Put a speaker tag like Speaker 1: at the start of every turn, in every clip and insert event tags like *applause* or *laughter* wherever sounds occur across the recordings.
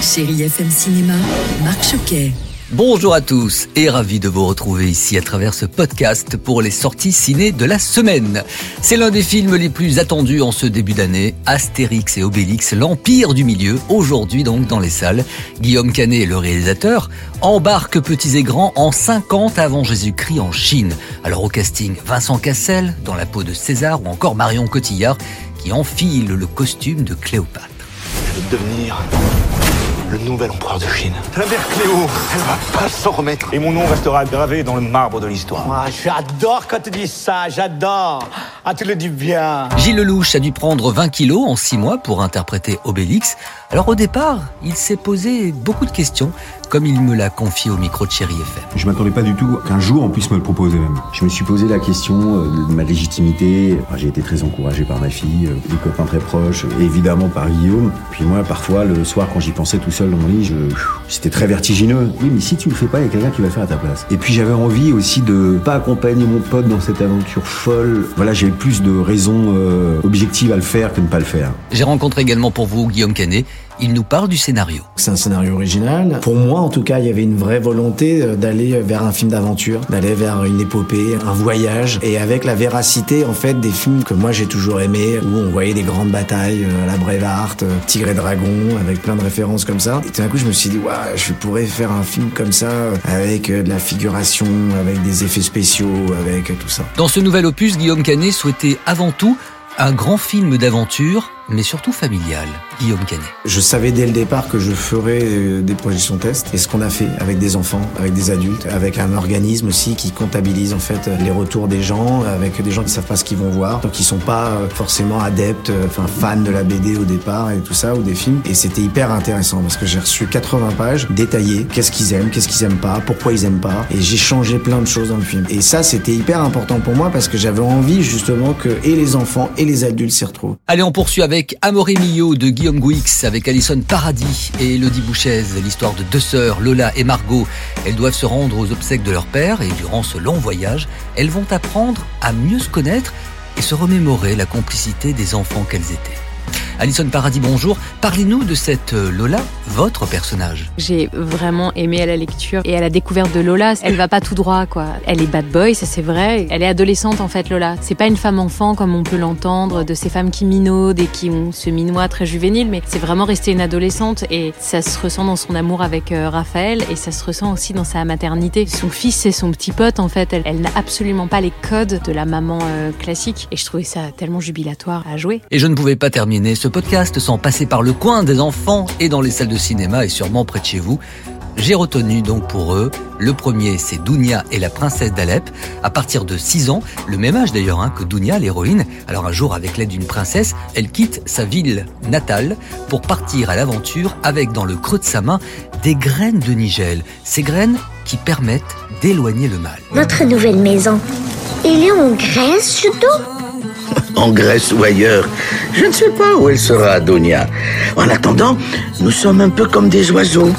Speaker 1: Chérie FM Cinéma, Marc Choquet.
Speaker 2: Bonjour à tous et ravi de vous retrouver ici à travers ce podcast pour les sorties ciné de la semaine. C'est l'un des films les plus attendus en ce début d'année, Astérix et Obélix, l'Empire du Milieu, aujourd'hui donc dans les salles. Guillaume Canet, le réalisateur, embarque petits et grands en 50 avant Jésus-Christ en Chine. Alors au casting, Vincent Cassel dans la peau de César ou encore Marion Cotillard qui enfile le costume de Cléopâtre.
Speaker 3: Je devenir le nouvel empereur de Chine. La mère Cléo, elle va pas s'en remettre.
Speaker 4: Et mon nom restera gravé dans le marbre de l'histoire.
Speaker 5: Ah, j'adore quand tu dis ça, j'adore. Ah, tu le dis bien.
Speaker 2: Gilles Lelouch a dû prendre 20 kilos en 6 mois pour interpréter Obélix. Alors au départ, il s'est posé beaucoup de questions, comme il me l'a confié au micro de Chéri FM.
Speaker 6: Je m'attendais pas du tout qu'un jour on puisse me le proposer même. Je me suis posé la question euh, de ma légitimité. J'ai été très encouragé par ma fille, euh, des copains très proches, et évidemment par Guillaume. Puis moi, parfois, le soir, quand j'y pensais tout seul dans mon lit, je... c'était très vertigineux. Oui, mais si tu le fais pas, il y a quelqu'un qui va le faire à ta place. Et puis j'avais envie aussi de pas accompagner mon pote dans cette aventure folle. Voilà, j'avais plus de raisons euh, objectives à le faire que ne pas le faire.
Speaker 2: J'ai rencontré également pour vous Guillaume Canet. Il nous parle du scénario.
Speaker 7: C'est un scénario original. Pour moi, en tout cas, il y avait une vraie volonté euh, d'aller vers un film d'aventure, d'aller vers une épopée, un voyage, et avec la véracité, en fait, des films que moi j'ai toujours aimés, où on voyait des grandes batailles, euh, la Braveheart, euh, Tigre et Dragon, avec plein de références comme ça. Et tout d'un coup, je me suis dit, ouais, je pourrais faire un film comme ça, avec de la figuration, avec des effets spéciaux, avec tout ça.
Speaker 2: Dans ce nouvel opus, Guillaume Canet souhaitait avant tout un grand film d'aventure, mais surtout familial. Guillaume Canet.
Speaker 7: Je savais dès le départ que je ferais euh, des projections tests, et ce qu'on a fait avec des enfants, avec des adultes, avec un organisme aussi qui comptabilise en fait les retours des gens, avec des gens qui savent pas ce qu'ils vont voir, donc qui sont pas euh, forcément adeptes, euh, enfin fans de la BD au départ et tout ça, ou des films. Et c'était hyper intéressant parce que j'ai reçu 80 pages détaillées, qu'est-ce qu'ils aiment, qu'est-ce qu'ils aiment pas, pourquoi ils aiment pas, et j'ai changé plein de choses dans le film. Et ça, c'était hyper important pour moi parce que j'avais envie justement que et les enfants et les adultes s'y retrouvent.
Speaker 2: Allez, on poursuit avec Amoré Millot de Guillaume Gouix avec Alison Paradis et Elodie Bouchez, l'histoire de deux sœurs, Lola et Margot. Elles doivent se rendre aux obsèques de leur père et durant ce long voyage, elles vont apprendre à mieux se connaître et se remémorer la complicité des enfants qu'elles étaient. Alison Paradis, bonjour. Parlez-nous de cette euh, Lola, votre personnage.
Speaker 8: J'ai vraiment aimé à la lecture et à la découverte de Lola. Elle va pas tout droit, quoi. Elle est bad boy, ça c'est vrai. Elle est adolescente en fait, Lola. C'est pas une femme enfant comme on peut l'entendre, de ces femmes qui minaudent et qui ont ce minois très juvénile, mais c'est vraiment rester une adolescente et ça se ressent dans son amour avec euh, Raphaël et ça se ressent aussi dans sa maternité. Son fils, c'est son petit pote en fait. Elle, elle n'a absolument pas les codes de la maman euh, classique et je trouvais ça tellement jubilatoire à jouer.
Speaker 2: Et je ne pouvais pas terminer ce podcast sans passer par le coin des enfants et dans les salles de cinéma et sûrement près de chez vous. J'ai retenu donc pour eux, le premier c'est Dounia et la princesse d'Alep, à partir de 6 ans, le même âge d'ailleurs hein, que Dounia, l'héroïne. Alors un jour, avec l'aide d'une princesse, elle quitte sa ville natale pour partir à l'aventure avec dans le creux de sa main des graines de nigel. Ces graines qui permettent d'éloigner le mal.
Speaker 9: Notre nouvelle maison. Elle est en Grèce, surtout
Speaker 10: en Grèce ou ailleurs. Je ne sais pas où elle sera, Adonia. En attendant, nous sommes un peu comme des oiseaux.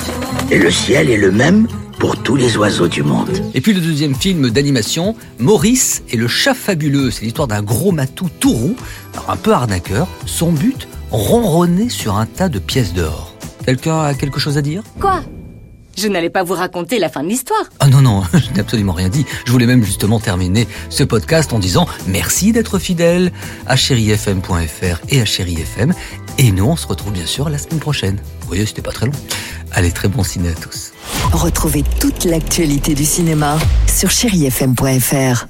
Speaker 10: Et le ciel est le même pour tous les oiseaux du monde.
Speaker 2: Et puis le deuxième film d'animation, Maurice et le chat fabuleux. C'est l'histoire d'un gros matou tout roux, alors un peu arnaqueur. Son but, ronronner sur un tas de pièces d'or. Quelqu'un a quelque chose à dire?
Speaker 11: Quoi? Je n'allais pas vous raconter la fin de l'histoire.
Speaker 2: Ah non, non, *laughs* je n'ai absolument rien dit. Je voulais même justement terminer ce podcast en disant merci d'être fidèle à chérifm.fr et à chérifm. Et nous, on se retrouve bien sûr la semaine prochaine. Vous voyez, c'était pas très long. Allez, très bon ciné à tous.
Speaker 1: Retrouvez toute l'actualité du cinéma sur chérifm.fr.